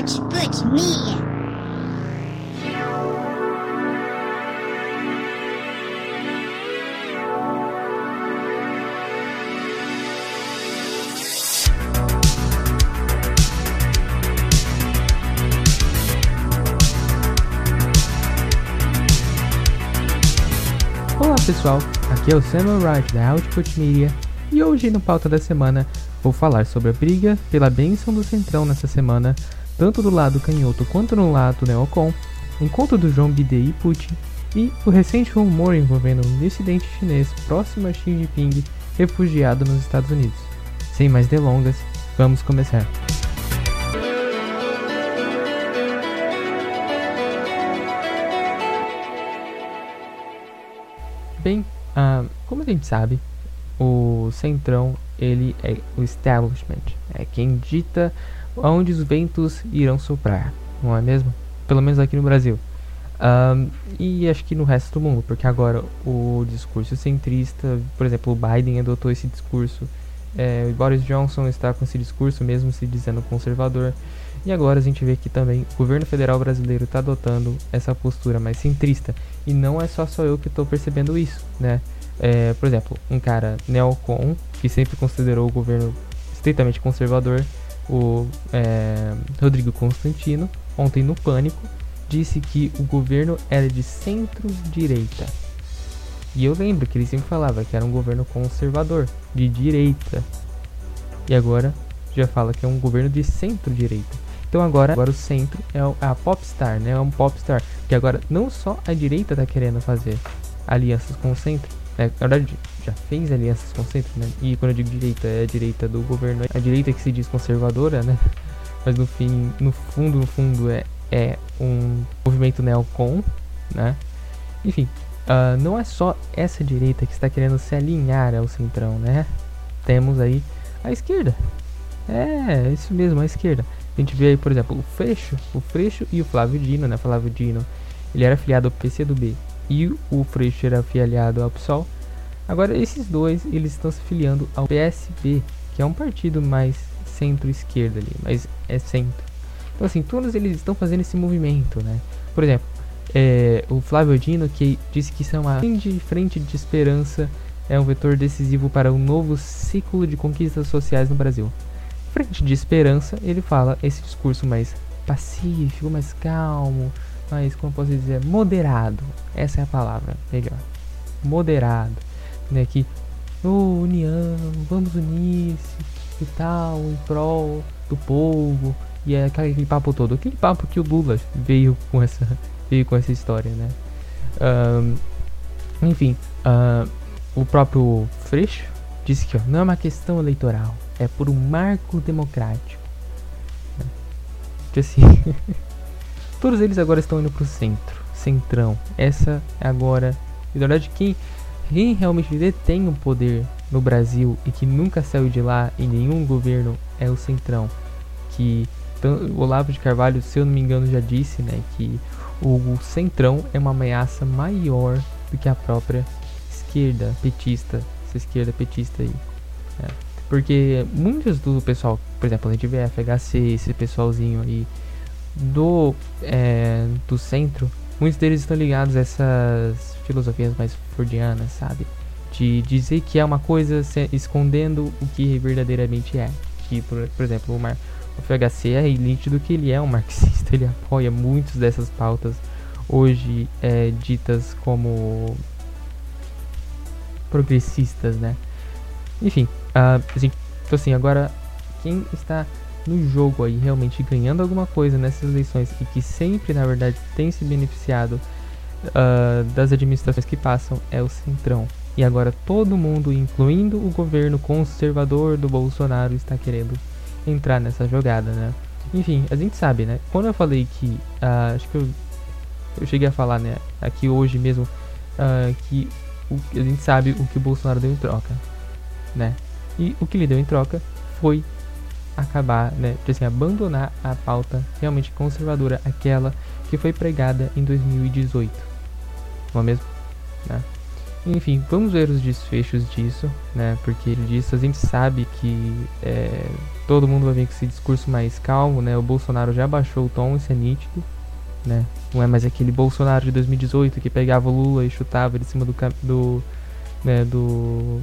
Put Put Media. Olá pessoal, aqui é o Samuel Wright da Output Media e hoje no pauta da semana vou falar sobre a briga pela bênção do Centrão nessa semana, tanto do lado canhoto quanto no lado neocon, encontro do João Bidei Putin e o recente rumor envolvendo um dissidente chinês próximo a Xi Jinping refugiado nos Estados Unidos. Sem mais delongas, vamos começar. Bem, ah, como a gente sabe, o Centrão ele é o establishment, é quem dita aonde os ventos irão soprar, não é mesmo? Pelo menos aqui no Brasil. Ah, e acho que no resto do mundo, porque agora o discurso centrista, por exemplo, o Biden adotou esse discurso, é, o Boris Johnson está com esse discurso mesmo se dizendo conservador. E agora a gente vê que também o governo federal brasileiro está adotando essa postura mais centrista. E não é só só eu que estou percebendo isso, né? É, por exemplo, um cara neocon, que sempre considerou o governo estritamente conservador, o é, Rodrigo Constantino, ontem no Pânico, disse que o governo era de centro-direita. E eu lembro que ele sempre falava que era um governo conservador, de direita. E agora já fala que é um governo de centro-direita. Então agora, agora o centro é a popstar, né? É um popstar. Que agora não só a direita tá querendo fazer alianças com o centro. Né? Na verdade, já fez alianças com o centro, né? E quando eu digo direita, é a direita do governo. A direita que se diz conservadora, né? Mas no fim, no fundo, no fundo é, é um movimento neocon, né? Enfim, uh, não é só essa direita que está querendo se alinhar ao centrão, né? Temos aí a esquerda. É, isso mesmo, a esquerda. A gente vê aí, por exemplo, o Freixo, o Freixo e o Flávio Dino, né? Flávio Dino, ele era afiliado ao PCdoB e o Freixo era afiliado ao PSOL. Agora esses dois, eles estão se afiliando ao PSB, que é um partido mais centro-esquerda ali, mas é centro. Então assim, todos eles estão fazendo esse movimento, né? Por exemplo, é, o Flávio Dino que disse que isso é uma grande frente de esperança, é um vetor decisivo para um novo ciclo de conquistas sociais no Brasil frente de esperança, ele fala esse discurso mais pacífico, mais calmo, mais, como posso dizer, moderado. Essa é a palavra, melhor. Moderado. Né, que, oh, união, vamos unir-se e tal, em prol do povo. E é aquele papo todo. Aquele papo que o Lula veio com essa, veio com essa história, né? Um, enfim, uh, o próprio Freixo disse que ó, não é uma questão eleitoral é por um marco democrático. Que assim, todos eles agora estão indo pro centro, centrão. Essa é agora, na verdade, quem, quem realmente detém o poder no Brasil e que nunca saiu de lá em nenhum governo é o centrão. Que o Olavo de Carvalho, se eu não me engano, já disse, né, que o centrão é uma ameaça maior do que a própria esquerda petista, essa esquerda petista aí. Né? Porque muitos do pessoal, por exemplo, a gente vê FHC, esse pessoalzinho aí do, é, do centro, muitos deles estão ligados a essas filosofias mais fordianas, sabe? De dizer que é uma coisa escondendo o que verdadeiramente é. Que, por, por exemplo, o, Mar, o FHC é nítido que ele é um marxista, ele apoia muitas dessas pautas hoje é, ditas como progressistas, né? Enfim, uh, assim, então assim, agora quem está no jogo aí realmente ganhando alguma coisa nessas eleições e que sempre na verdade tem se beneficiado uh, das administrações que passam é o Centrão. E agora todo mundo, incluindo o governo conservador do Bolsonaro, está querendo entrar nessa jogada, né? Enfim, a gente sabe, né? Quando eu falei que. Uh, acho que eu, eu cheguei a falar, né? Aqui hoje mesmo. Uh, que o, a gente sabe o que o Bolsonaro deu em troca né? E o que ele deu em troca foi acabar, né, de assim, abandonar a pauta realmente conservadora, aquela que foi pregada em 2018. Não é mesmo? Né? Enfim, vamos ver os desfechos disso, né? Porque disso a gente sabe que é, todo mundo vai vir com esse discurso mais calmo, né? O Bolsonaro já baixou o tom, isso é nítido, né? Não é mais aquele Bolsonaro de 2018 que pegava o Lula e chutava de cima do do né, do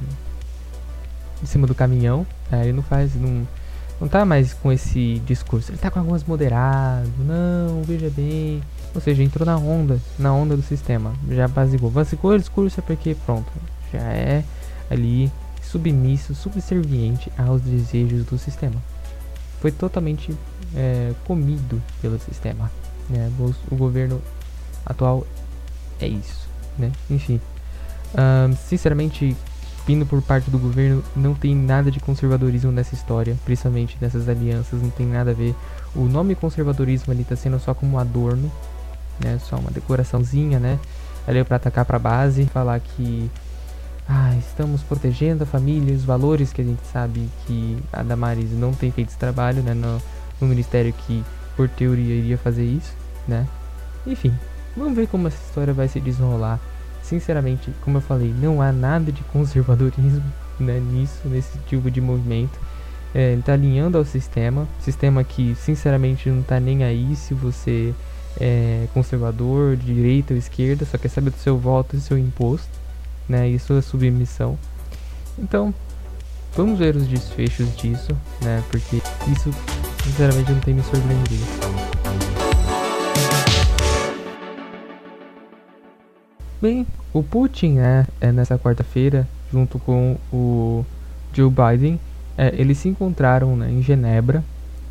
de cima do caminhão. É, ele não faz, não, não tá mais com esse discurso. Ele tá com algumas moderado, não, veja bem. Ou seja, entrou na onda, na onda do sistema. Já basicou. Basicou o discurso é porque pronto, já é ali submisso, subserviente aos desejos do sistema. Foi totalmente é, comido pelo sistema. Né? O, governo atual é isso, né? Enfim, sinceramente, vindo por parte do governo, não tem nada de conservadorismo nessa história, principalmente nessas alianças, não tem nada a ver. O nome conservadorismo ali está sendo só como um adorno, né? Só uma decoraçãozinha, né? Ali para atacar para base, falar que ah, estamos protegendo a família, os valores que a gente sabe que a Damares não tem feito esse trabalho, né, no, no ministério que por teoria iria fazer isso, né? Enfim, vamos ver como essa história vai se desenrolar. Sinceramente, como eu falei, não há nada de conservadorismo né, nisso, nesse tipo de movimento. É, ele está alinhando ao sistema, sistema que sinceramente não está nem aí se você é conservador, de direita ou esquerda, só quer saber do seu voto e do seu imposto né, e sua submissão. Então, vamos ver os desfechos disso, né, porque isso sinceramente não tem me surpreendido. Bem, o Putin, né, é nessa quarta-feira, junto com o Joe Biden, é, eles se encontraram né, em Genebra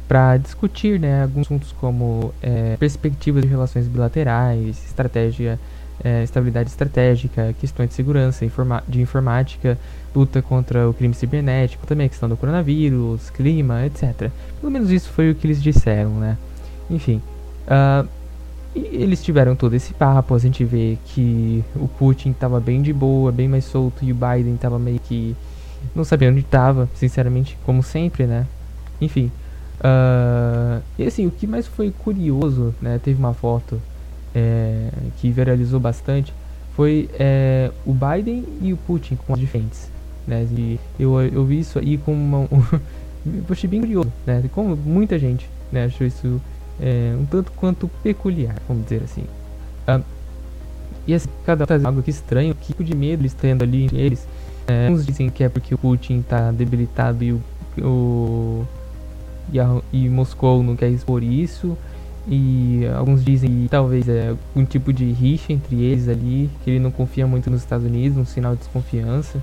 para discutir né, alguns assuntos como é, perspectivas de relações bilaterais, estratégia é, estabilidade estratégica, questões de segurança, informa de informática, luta contra o crime cibernético, também a questão do coronavírus, clima, etc. Pelo menos isso foi o que eles disseram, né? Enfim, uh, eles tiveram todo esse papo, a gente vê que o Putin estava bem de boa, bem mais solto, e o Biden estava meio que não sabia onde estava, sinceramente, como sempre, né? Enfim, uh, e assim, o que mais foi curioso, né? Teve uma foto é, que viralizou bastante foi é, o Biden e o Putin com as diferentes. Né? E eu, eu vi isso aí com uma. Um, eu achei bem curioso, né? Como muita gente né, achou isso é, um tanto quanto peculiar, vamos dizer assim. Ah, e assim, cada um faz algo que estranho, que tipo de medo eles tendo ali entre eles. É, uns dizem que é porque o Putin está debilitado e o, o e, a, e Moscou não quer expor isso. E alguns dizem que talvez é um tipo de rixa entre eles ali, que ele não confia muito nos Estados Unidos, um sinal de desconfiança.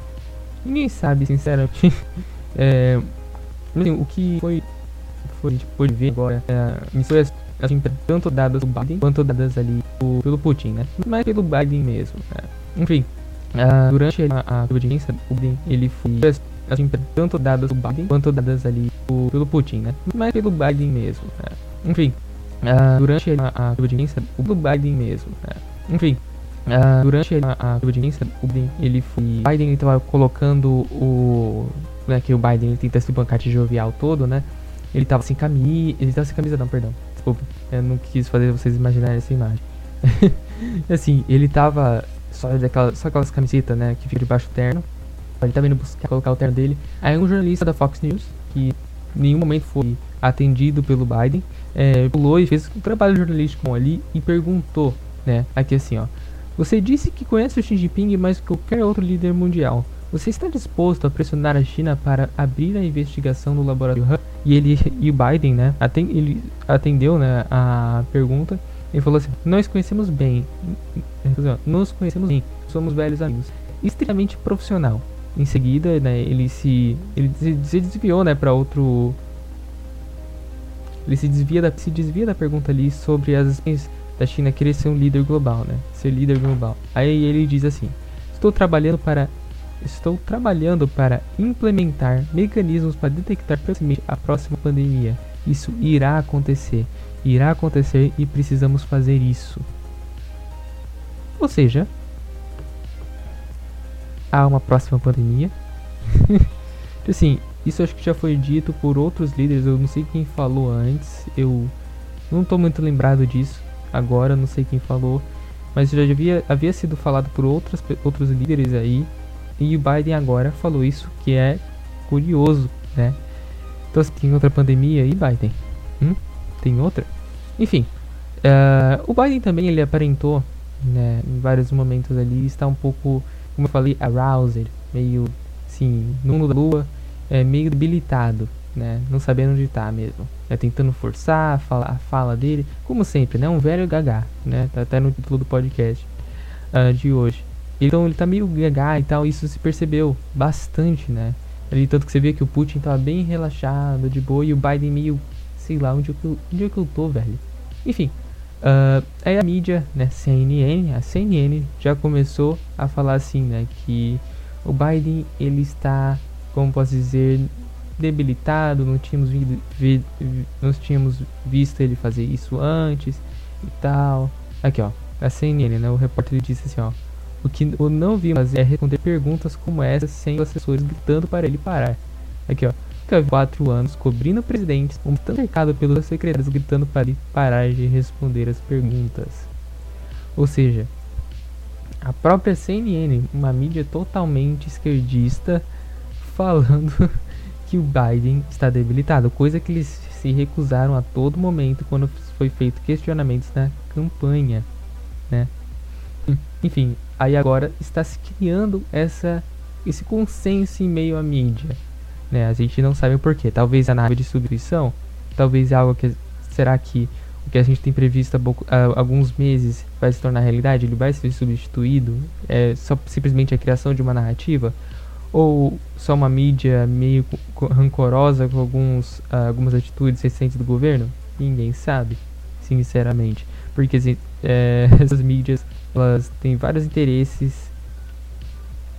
Ninguém sabe, sinceramente. é, assim, o que foi, foi, a gente pode ver agora é, missões assim, tanto dadas pelo Biden quanto dadas ali pelo Putin, né? Mas pelo Biden mesmo. Né? Enfim, uh, durante a, a audiência, o Biden ele foi assim, tanto dadas pelo Biden quanto dadas ali pelo Putin, né? Mas pelo Biden mesmo. Né? Enfim, Uh, durante a, a audiência, o Biden mesmo. Né? Enfim, uh, durante a, a audiência, o Biden, ele foi. Biden estava colocando o. Né, que o Biden tenta se bancar de jovial todo, né? Ele tava sem camisa. Ele tava sem camisa, não, perdão. Desculpa. Eu não quis fazer vocês imaginarem essa imagem. assim, ele tava só, daquela, só aquelas camisetas, né? Que fica debaixo do terno. Ele tava indo buscar colocar o terno dele. Aí um jornalista da Fox News, que em nenhum momento foi atendido pelo Biden, é, pulou e fez um trabalho jornalístico ali e perguntou, né, aqui assim, ó. Você disse que conhece o Xi Jinping mais que qualquer outro líder mundial. Você está disposto a pressionar a China para abrir a investigação no laboratório Han? E ele e o Biden, né, ele atendeu, né, a pergunta e falou assim: "Nós conhecemos bem, nos conhecemos bem, somos velhos amigos, extremamente profissional." Em seguida, né, ele se ele se desviou, né, para outro ele se desvia da, se desvia da pergunta ali sobre as da China querer ser um líder global, né? Ser líder global. Aí ele diz assim: "Estou trabalhando para estou trabalhando para implementar mecanismos para detectar a próxima pandemia. Isso irá acontecer. Irá acontecer e precisamos fazer isso." Ou seja, há uma próxima pandemia. assim, isso acho que já foi dito por outros líderes, eu não sei quem falou antes, eu não estou muito lembrado disso agora, não sei quem falou, mas já havia, havia sido falado por outras, outros líderes aí, e o Biden agora falou isso, que é curioso, né? Então se tem outra pandemia aí, Biden? Hum? Tem outra? Enfim, uh, o Biden também ele aparentou, né, em vários momentos ali, está um pouco, como eu falei, aroused, meio assim, no mundo da lua, é, meio debilitado, né, não sabendo onde está mesmo, né, tentando forçar a fala, a fala dele, como sempre, né, um velho gagá, né, tá até no título do podcast uh, de hoje. Então ele tá meio gagá e tal, isso se percebeu bastante, né, ali, tanto que você vê que o Putin tava bem relaxado, de boa, e o Biden meio sei lá onde eu, onde eu tô, velho. Enfim, uh, aí a mídia, né, CNN, a CNN já começou a falar assim, né, que o Biden ele está, como posso dizer, debilitado, não tínhamos, vi, vi, não tínhamos visto ele fazer isso antes e tal. Aqui, ó, a CNN, né, o repórter disse assim, ó, o que eu não vi fazer é responder perguntas como essa sem assessores gritando para ele parar. Aqui, ó fica quatro anos cobrindo presidentes, um tanto cercado pelos secretários gritando para ele parar de responder as perguntas. Ou seja, a própria CNN, uma mídia totalmente esquerdista, falando que o Biden está debilitado, coisa que eles se recusaram a todo momento quando foi feito questionamentos na campanha, né? Enfim, aí agora está se criando essa esse consenso em meio à mídia né? A gente não sabe o porquê. Talvez a nave de substituição, talvez algo que será que o que a gente tem previsto há, alguns meses vai se tornar realidade, ele vai ser substituído, é só simplesmente a criação de uma narrativa ou só uma mídia meio rancorosa com alguns, uh, algumas atitudes recentes do governo? Ninguém sabe, sinceramente, porque é, essas mídias elas têm vários interesses,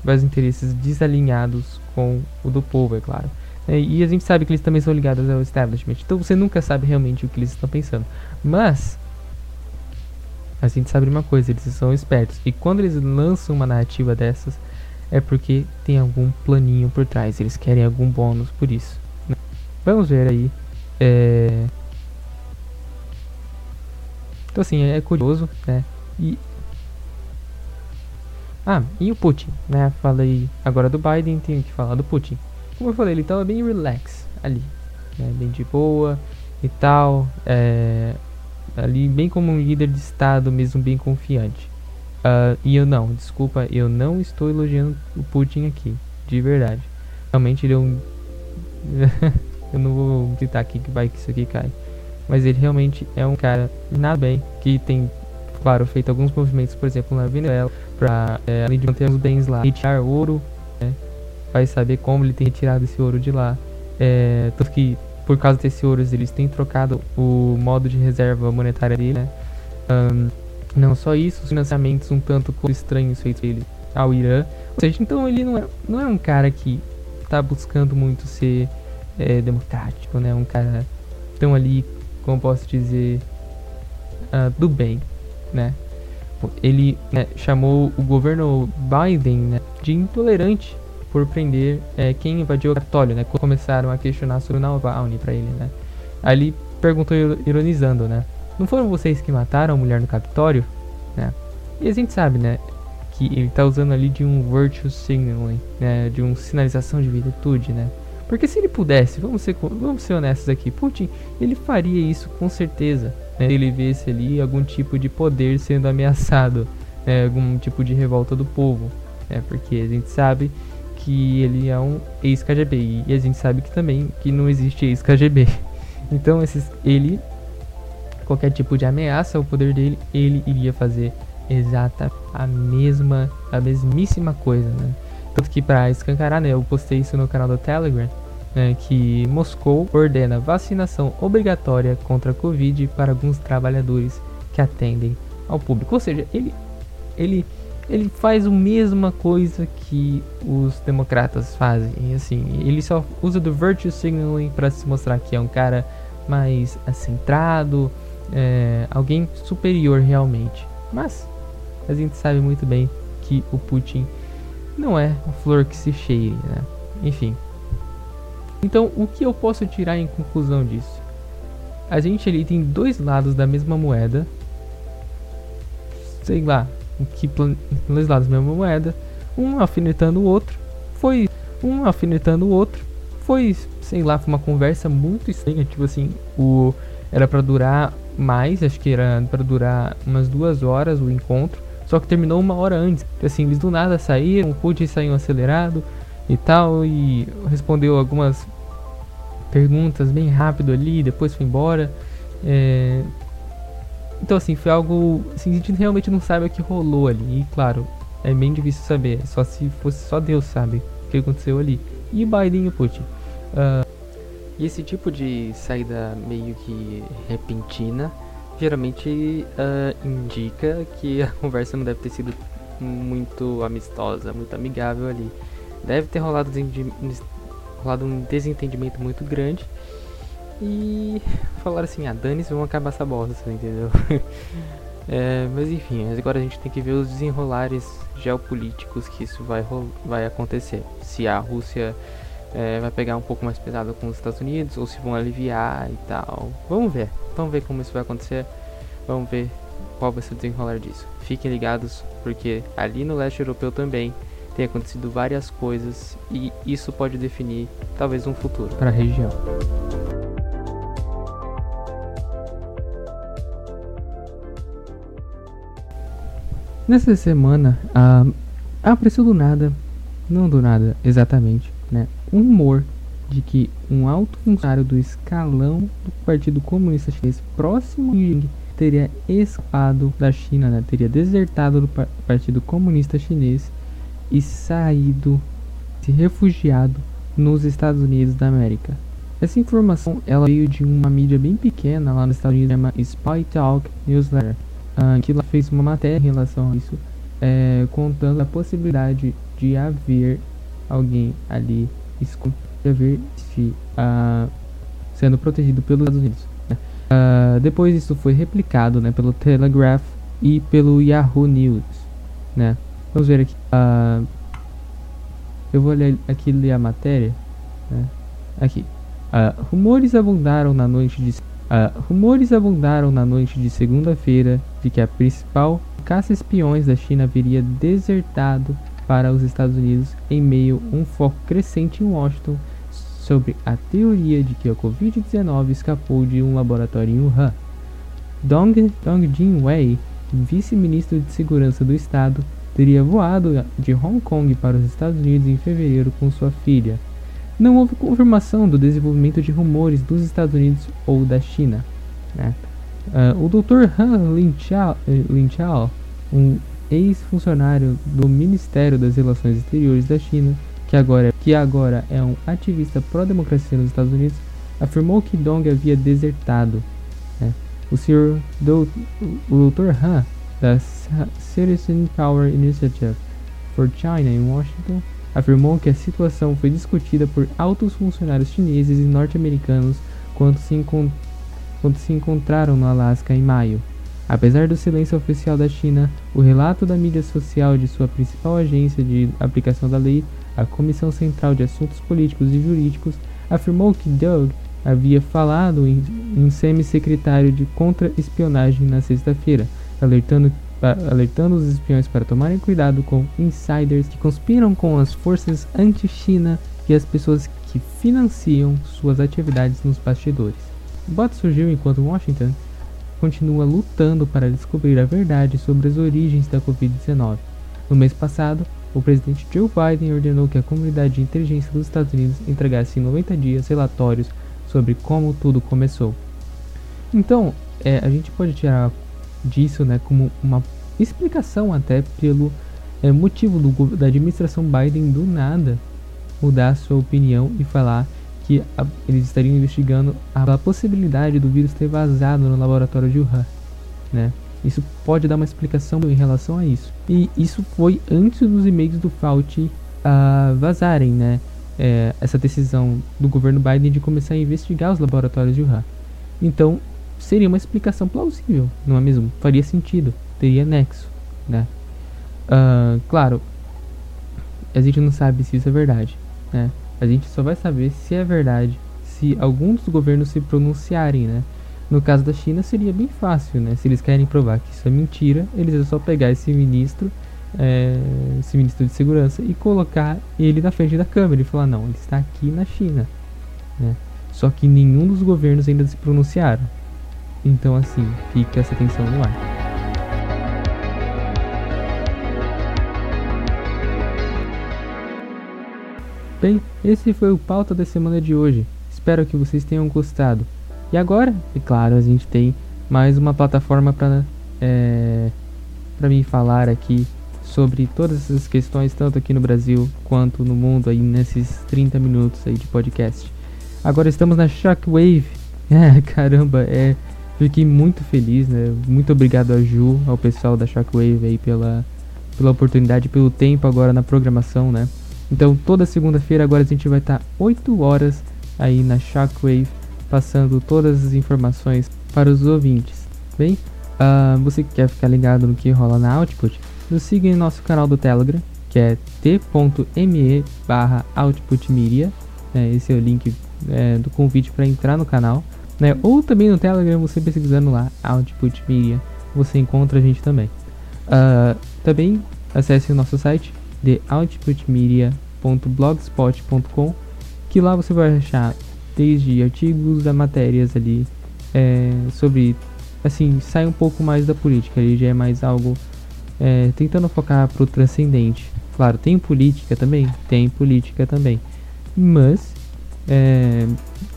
vários interesses desalinhados com o do povo, é claro. É, e a gente sabe que eles também são ligados ao establishment. Então você nunca sabe realmente o que eles estão pensando. Mas a gente sabe uma coisa, eles são espertos. E quando eles lançam uma narrativa dessas, é porque tem algum planinho por trás. Eles querem algum bônus por isso. Né? Vamos ver aí. É... Então assim, é curioso, né? E ah, e o Putin, né? Falei agora do Biden, tenho que falar do Putin. Como eu falei, ele tava bem relax ali, né? Bem de boa e tal. É, ali bem como um líder de estado mesmo, bem confiante. Uh, e eu não, desculpa, eu não estou elogiando o Putin aqui, de verdade. Realmente ele é um... eu não vou gritar aqui que vai que isso aqui cai. Mas ele realmente é um cara nada bem, que tem, claro, feito alguns movimentos, por exemplo, na Venezuela para é, além de manter os bens lá, retirar ouro, né? vai saber como ele tem retirado esse ouro de lá. É, tanto que por causa desse ouro eles têm trocado o modo de reserva monetária dele, né? Um, não só isso, os financiamentos um tanto estranhos feitos ele ao Irã. Ou seja, então ele não é, não é um cara que está buscando muito ser é, democrático, né? Um cara tão ali, como posso dizer, uh, do bem, né? ele né, chamou o governo Biden né, de intolerante por prender é, quem invadiu o Capitólio, né? Quando começaram a questionar sobre o Navalny para ele, né? Aí ele perguntou ironizando, né? Não foram vocês que mataram a mulher no Capitólio, né? E a gente sabe, né? Que ele tá usando ali de um virtue signaling, né? De uma sinalização de virtude, né? Porque se ele pudesse, vamos ser, vamos ser honestos aqui, Putin, ele faria isso com certeza né, ele visse ali algum tipo de poder sendo ameaçado, né, algum tipo de revolta do povo, né, porque a gente sabe que ele é um ex-KGB e a gente sabe que também que não existe ex-KGB. Então esses, ele, qualquer tipo de ameaça ao poder dele, ele iria fazer exata a mesma, a mesmíssima coisa, né? Tanto que para escancarar, né, eu postei isso no canal do Telegram, né, que Moscou ordena vacinação obrigatória contra a Covid para alguns trabalhadores que atendem ao público. Ou seja, ele, ele, ele faz a mesma coisa que os democratas fazem. Assim, ele só usa do virtue signaling para se mostrar que é um cara mais centrado, é, alguém superior realmente. Mas a gente sabe muito bem que o Putin não é a flor que se cheire, né? Enfim, então, o que eu posso tirar em conclusão disso? A gente ali tem dois lados da mesma moeda. Sei lá, que dois lados da mesma moeda, um alfinetando o outro. Foi um alfinetando o outro. foi, sei lá, foi uma conversa muito estranha, tipo assim, o era para durar mais, acho que era para durar umas duas horas o encontro, só que terminou uma hora antes. Então, assim, eles do nada saíram, o Putin saiu acelerado e tal, e respondeu algumas perguntas bem rápido ali, depois foi embora. É... Então, assim, foi algo. Assim, a gente realmente não sabe o que rolou ali. E, claro, é bem difícil saber. Só se fosse só Deus sabe o que aconteceu ali. E o Putin. Uh, e esse tipo de saída meio que repentina geralmente uh, indica que a conversa não deve ter sido muito amistosa, muito amigável ali. Deve ter rolado, rolado um desentendimento muito grande. E falaram assim, ah, dane-se, vamos acabar essa bosta, entendeu? é, mas enfim, agora a gente tem que ver os desenrolares geopolíticos que isso vai, vai acontecer. Se a Rússia é, vai pegar um pouco mais pesado com os Estados Unidos ou se vão aliviar e tal. Vamos ver, vamos ver como isso vai acontecer. Vamos ver qual vai ser o desenrolar disso. Fiquem ligados, porque ali no leste europeu também tem acontecido várias coisas e isso pode definir talvez um futuro para a região. Nessa semana, ah, apareceu do nada, não do nada exatamente, né, um rumor de que um alto funcionário do escalão do Partido Comunista Chinês próximo a Ying teria escapado da China, né, teria desertado do Partido Comunista Chinês e saído, se refugiado nos Estados Unidos da América. Essa informação ela veio de uma mídia bem pequena lá nos Estados Unidos, chama Spy Talk Newsletter, uh, que ela fez uma matéria em relação a isso, é, contando a possibilidade de haver alguém ali haver uh, sendo protegido pelos Estados Unidos. Né? Uh, depois isso foi replicado né, pelo Telegraph e pelo Yahoo News. Né? Vamos ver aqui. Uh, eu vou ler aqui ler a matéria. Né? Aqui. Uh, rumores abundaram na noite de uh, rumores abundaram na noite de segunda-feira de que a principal caça-espiões da China haveria desertado para os Estados Unidos em meio a um foco crescente em Washington sobre a teoria de que a Covid-19 escapou de um laboratório em Wuhan. Dong, Dong Jinwei, vice-ministro de Segurança do Estado, teria voado de Hong Kong para os Estados Unidos em fevereiro com sua filha. Não houve confirmação do desenvolvimento de rumores dos Estados Unidos ou da China. Né? Uh, o Dr. Han Linchao, um ex-funcionário do Ministério das Relações Exteriores da China, que agora, que agora é um ativista pró-democracia nos Estados Unidos, afirmou que Dong havia desertado. Né? O Sr. Do, Dr. Han da Citizen Power Initiative for China em Washington afirmou que a situação foi discutida por altos funcionários chineses e norte-americanos quando se, quando se encontraram no Alasca em maio. Apesar do silêncio oficial da China, o relato da mídia social de sua principal agência de aplicação da lei, a Comissão Central de Assuntos Políticos e Jurídicos, afirmou que Doug havia falado em, em semi-secretário de contra-espionagem na sexta-feira, alertando, alertando os espiões para tomarem cuidado com insiders que conspiram com as forças anti-China e as pessoas que financiam suas atividades nos bastidores. O boato surgiu enquanto Washington continua lutando para descobrir a verdade sobre as origens da Covid-19. No mês passado, o presidente Joe Biden ordenou que a comunidade de inteligência dos Estados Unidos entregasse em 90 dias relatórios sobre como tudo começou. Então, é, a gente pode tirar disso né, como uma explicação até pelo é, motivo do, da administração Biden do nada mudar sua opinião e falar que a, eles estariam investigando a, a, possibilidade do vírus ter vazado no laboratório de Wuhan, né? Isso pode dar uma explicação em relação a isso. E isso foi antes dos e-mails do Fauci uh, vazarem, né? É, essa decisão do governo Biden de começar a investigar os laboratórios de Wuhan. Então, seria uma explicação plausível, não é mesmo? Faria sentido, teria nexo, né? Uh, claro, a gente não sabe se isso é verdade, né? A gente só vai saber se é verdade se alguns dos governos se pronunciarem, né? No caso da China seria bem fácil, né? Se eles querem provar que isso é mentira, eles é só pegar esse ministro, é, esse ministro de segurança e colocar ele na frente da câmera e falar não, ele está aqui na China. né? Só que nenhum dos governos ainda se pronunciaram. Então assim, fica essa tensão no ar. Bem, esse foi o pauta da semana de hoje. Espero que vocês tenham gostado. E agora, é claro, a gente tem mais uma plataforma para é, para mim falar aqui sobre todas essas questões, tanto aqui no Brasil quanto no mundo, aí nesses 30 minutos aí de podcast. Agora estamos na Shockwave. É, caramba, é. Fiquei muito feliz, né? Muito obrigado a Ju, ao pessoal da Shockwave aí pela, pela oportunidade, pelo tempo agora na programação, né? Então toda segunda-feira agora a gente vai estar tá 8 horas aí na Shockwave passando todas as informações para os ouvintes. Bem, uh, você que quer ficar ligado no que rola na Output, nos siga em nosso canal do Telegram, que é t.me barra outputmedia. É, esse é o link é, do convite para entrar no canal. Né? Ou também no Telegram, você pesquisando lá Output Media, você encontra a gente também. Uh, também acesse o nosso site theoutputmedia.blogspot.com que lá você vai achar desde artigos a matérias ali é, sobre assim sai um pouco mais da política ali já é mais algo é, tentando focar pro transcendente claro tem política também tem política também mas é,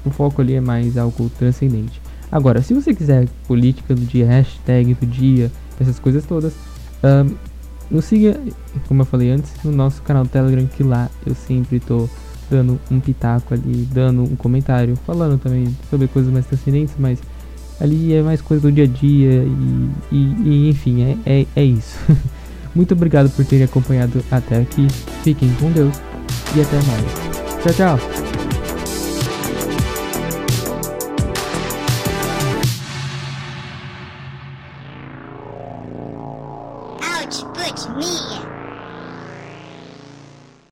o foco ali é mais algo transcendente agora se você quiser política do dia hashtag do dia essas coisas todas um, nos siga, como eu falei antes, no nosso canal do Telegram, que lá eu sempre tô dando um pitaco ali, dando um comentário, falando também sobre coisas mais transcendentes, mas ali é mais coisa do dia a dia e, e, e enfim, é, é, é isso. Muito obrigado por terem acompanhado até aqui. Fiquem com Deus e até mais. Tchau, tchau.